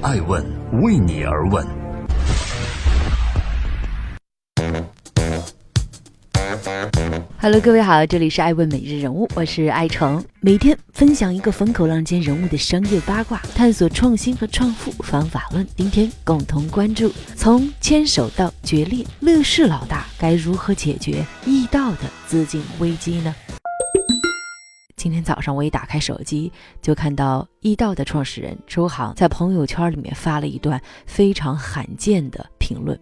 爱问为你而问。Hello，各位好，这里是爱问每日人物，我是爱成，每天分享一个风口浪尖人物的商业八卦，探索创新和创富方法论。今天共同关注：从牵手到决裂，乐视老大该如何解决易到的资金危机呢？今天早上我一打开手机，就看到易道的创始人周航在朋友圈里面发了一段非常罕见的评论。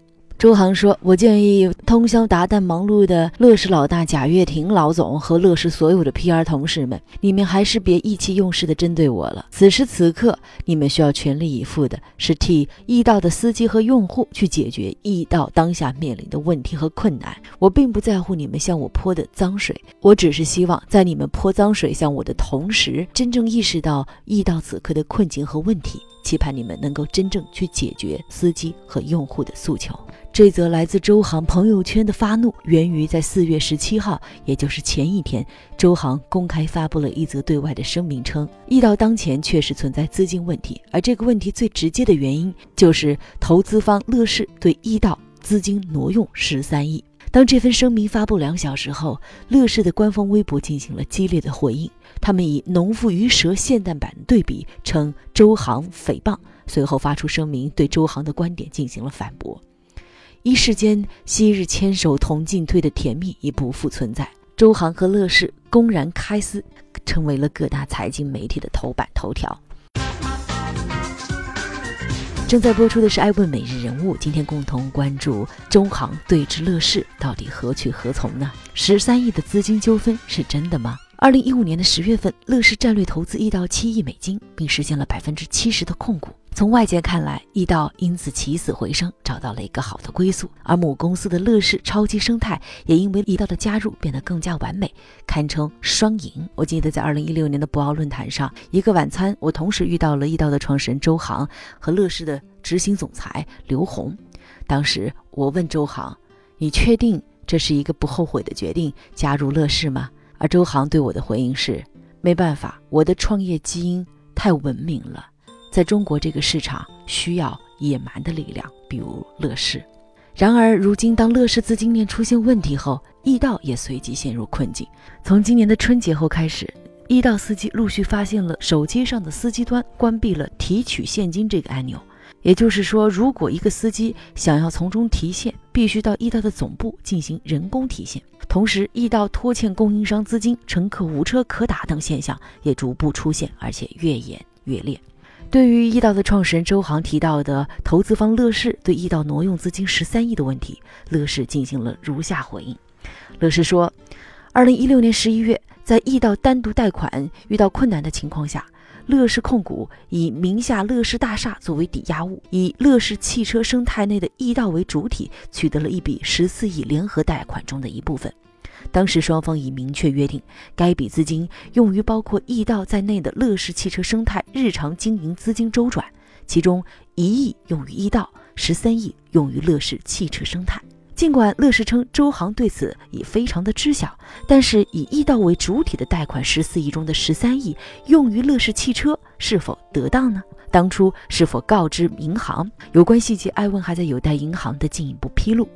周航说：“我建议通宵达旦忙碌的乐视老大贾跃亭老总和乐视所有的 PR 同事们，你们还是别意气用事的针对我了。此时此刻，你们需要全力以赴的是替易到的司机和用户去解决易到当下面临的问题和困难。我并不在乎你们向我泼的脏水，我只是希望在你们泼脏水向我的同时，真正意识到易到此刻的困境和问题。”期盼你们能够真正去解决司机和用户的诉求。这则来自周航朋友圈的发怒，源于在四月十七号，也就是前一天，周航公开发布了一则对外的声明，称易到当前确实存在资金问题，而这个问题最直接的原因就是投资方乐视对易到资金挪用十三亿。当这份声明发布两小时后，乐视的官方微博进行了激烈的回应。他们以“农夫与蛇”现代版对比，称周航诽谤。随后发出声明，对周航的观点进行了反驳。一时间，昔日牵手同进退的甜蜜已不复存在。周航和乐视公然开撕，成为了各大财经媒体的头版头条。正在播出的是《爱问每日人物》，今天共同关注中航对峙乐视，到底何去何从呢？十三亿的资金纠纷是真的吗？二零一五年的十月份，乐视战略投资一到七亿美金，并实现了百分之七十的控股。从外界看来，易到因此起死回生，找到了一个好的归宿；而母公司的乐视超级生态也因为易到的加入变得更加完美，堪称双赢。我记得在二零一六年的博鳌论坛上，一个晚餐，我同时遇到了易到的创始人周航和乐视的执行总裁刘红。当时我问周航：“你确定这是一个不后悔的决定，加入乐视吗？”而周航对我的回应是：“没办法，我的创业基因太文明了。”在中国这个市场需要野蛮的力量，比如乐视。然而，如今当乐视资金链出现问题后，易到也随即陷入困境。从今年的春节后开始，易到司机陆续发现了手机上的司机端关闭了提取现金这个按钮。也就是说，如果一个司机想要从中提现，必须到易到的总部进行人工提现。同时，易到拖欠供应商资金、乘客无车可打等现象也逐步出现，而且越演越烈。对于易道的创始人周航提到的投资方乐视对易道挪用资金十三亿的问题，乐视进行了如下回应。乐视说，二零一六年十一月，在易道单独贷款遇到困难的情况下，乐视控股以名下乐视大厦作为抵押物，以乐视汽车生态内的易道为主体，取得了一笔十四亿联合贷款中的一部分。当时双方已明确约定，该笔资金用于包括易到在内的乐视汽车生态日常经营资金周转，其中一亿用于易到，十三亿用于乐视汽车生态。尽管乐视称周航对此已非常的知晓，但是以易到为主体的贷款十四亿中的十三亿用于乐视汽车是否得当呢？当初是否告知银行？有关细节，艾问还在有待银行的进一步披露。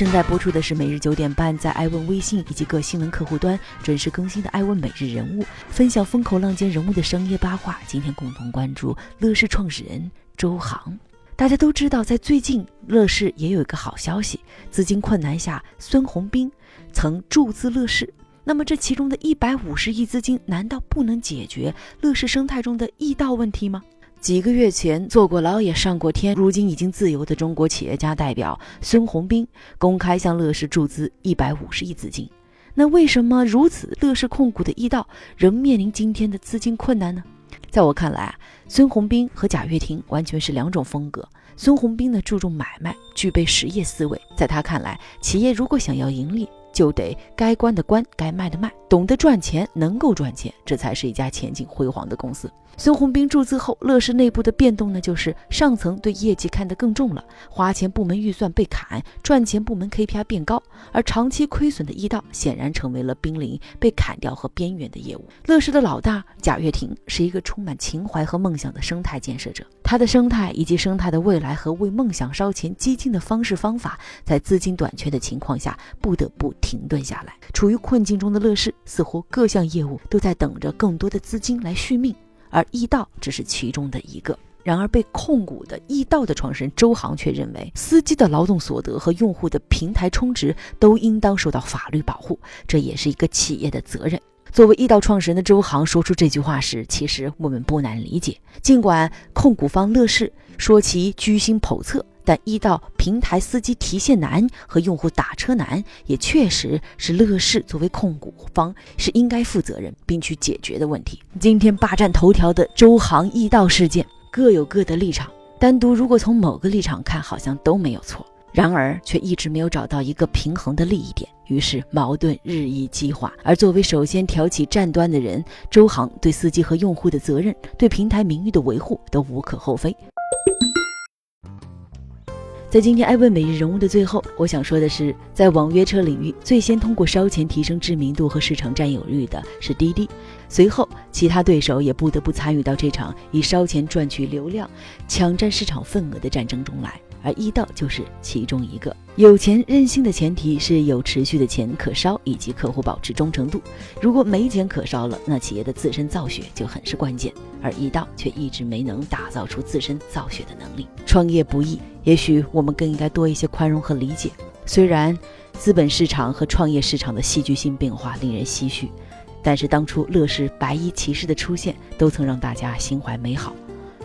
正在播出的是每日九点半在爱问微信以及各新闻客户端准时更新的爱问每日人物，分享风口浪尖人物的商业八卦。今天共同关注乐视创始人周航。大家都知道，在最近乐视也有一个好消息，资金困难下，孙宏斌曾注资乐视。那么这其中的一百五十亿资金，难道不能解决乐视生态中的易到问题吗？几个月前坐过牢也上过天，如今已经自由的中国企业家代表孙宏斌公开向乐视注资一百五十亿资金。那为什么如此乐视控股的易到仍面临今天的资金困难呢？在我看来啊，孙宏斌和贾跃亭完全是两种风格。孙宏斌呢注重买卖，具备实业思维，在他看来，企业如果想要盈利，就得该关的关，该卖的卖。懂得赚钱，能够赚钱，这才是一家前景辉煌的公司。孙宏斌注资后，乐视内部的变动呢，就是上层对业绩看得更重了，花钱部门预算被砍，赚钱部门 KPI 变高，而长期亏损的易道显然成为了濒临被砍掉和边缘的业务。乐视的老大贾跃亭是一个充满情怀和梦想的生态建设者，他的生态以及生态的未来和为梦想烧钱激进的方式方法，在资金短缺的情况下不得不停顿下来。处于困境中的乐视，似乎各项业务都在等着更多的资金来续命。而易道只是其中的一个。然而，被控股的易道的创始人周航却认为，司机的劳动所得和用户的平台充值都应当受到法律保护，这也是一个企业的责任。作为易道创始人的周航说出这句话时，其实我们不难理解。尽管控股方乐视说其居心叵测。但一到平台司机提现难和用户打车难，也确实是乐视作为控股方是应该负责任并去解决的问题。今天霸占头条的周航易道事件各有各的立场，单独如果从某个立场看，好像都没有错，然而却一直没有找到一个平衡的利益点，于是矛盾日益激化。而作为首先挑起战端的人，周航对司机和用户的责任，对平台名誉的维护都无可厚非。在今天艾问每日人物的最后，我想说的是，在网约车领域，最先通过烧钱提升知名度和市场占有率的是滴滴，随后其他对手也不得不参与到这场以烧钱赚取流量、抢占市场份额的战争中来。而易到就是其中一个。有钱任性的前提是有持续的钱可烧，以及客户保持忠诚度。如果没钱可烧了，那企业的自身造血就很是关键。而易到却一直没能打造出自身造血的能力。创业不易，也许我们更应该多一些宽容和理解。虽然资本市场和创业市场的戏剧性变化令人唏嘘，但是当初乐视白衣骑士的出现，都曾让大家心怀美好。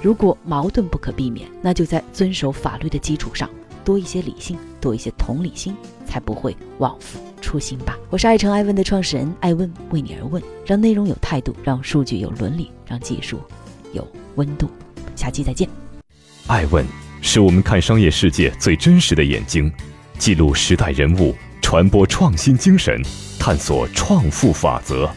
如果矛盾不可避免，那就在遵守法律的基础上，多一些理性，多一些同理心，才不会枉付初心吧。我是爱成爱问的创始人，爱问为你而问，让内容有态度，让数据有伦理，让技术有温度。下期再见。爱问是我们看商业世界最真实的眼睛，记录时代人物，传播创新精神，探索创富法则。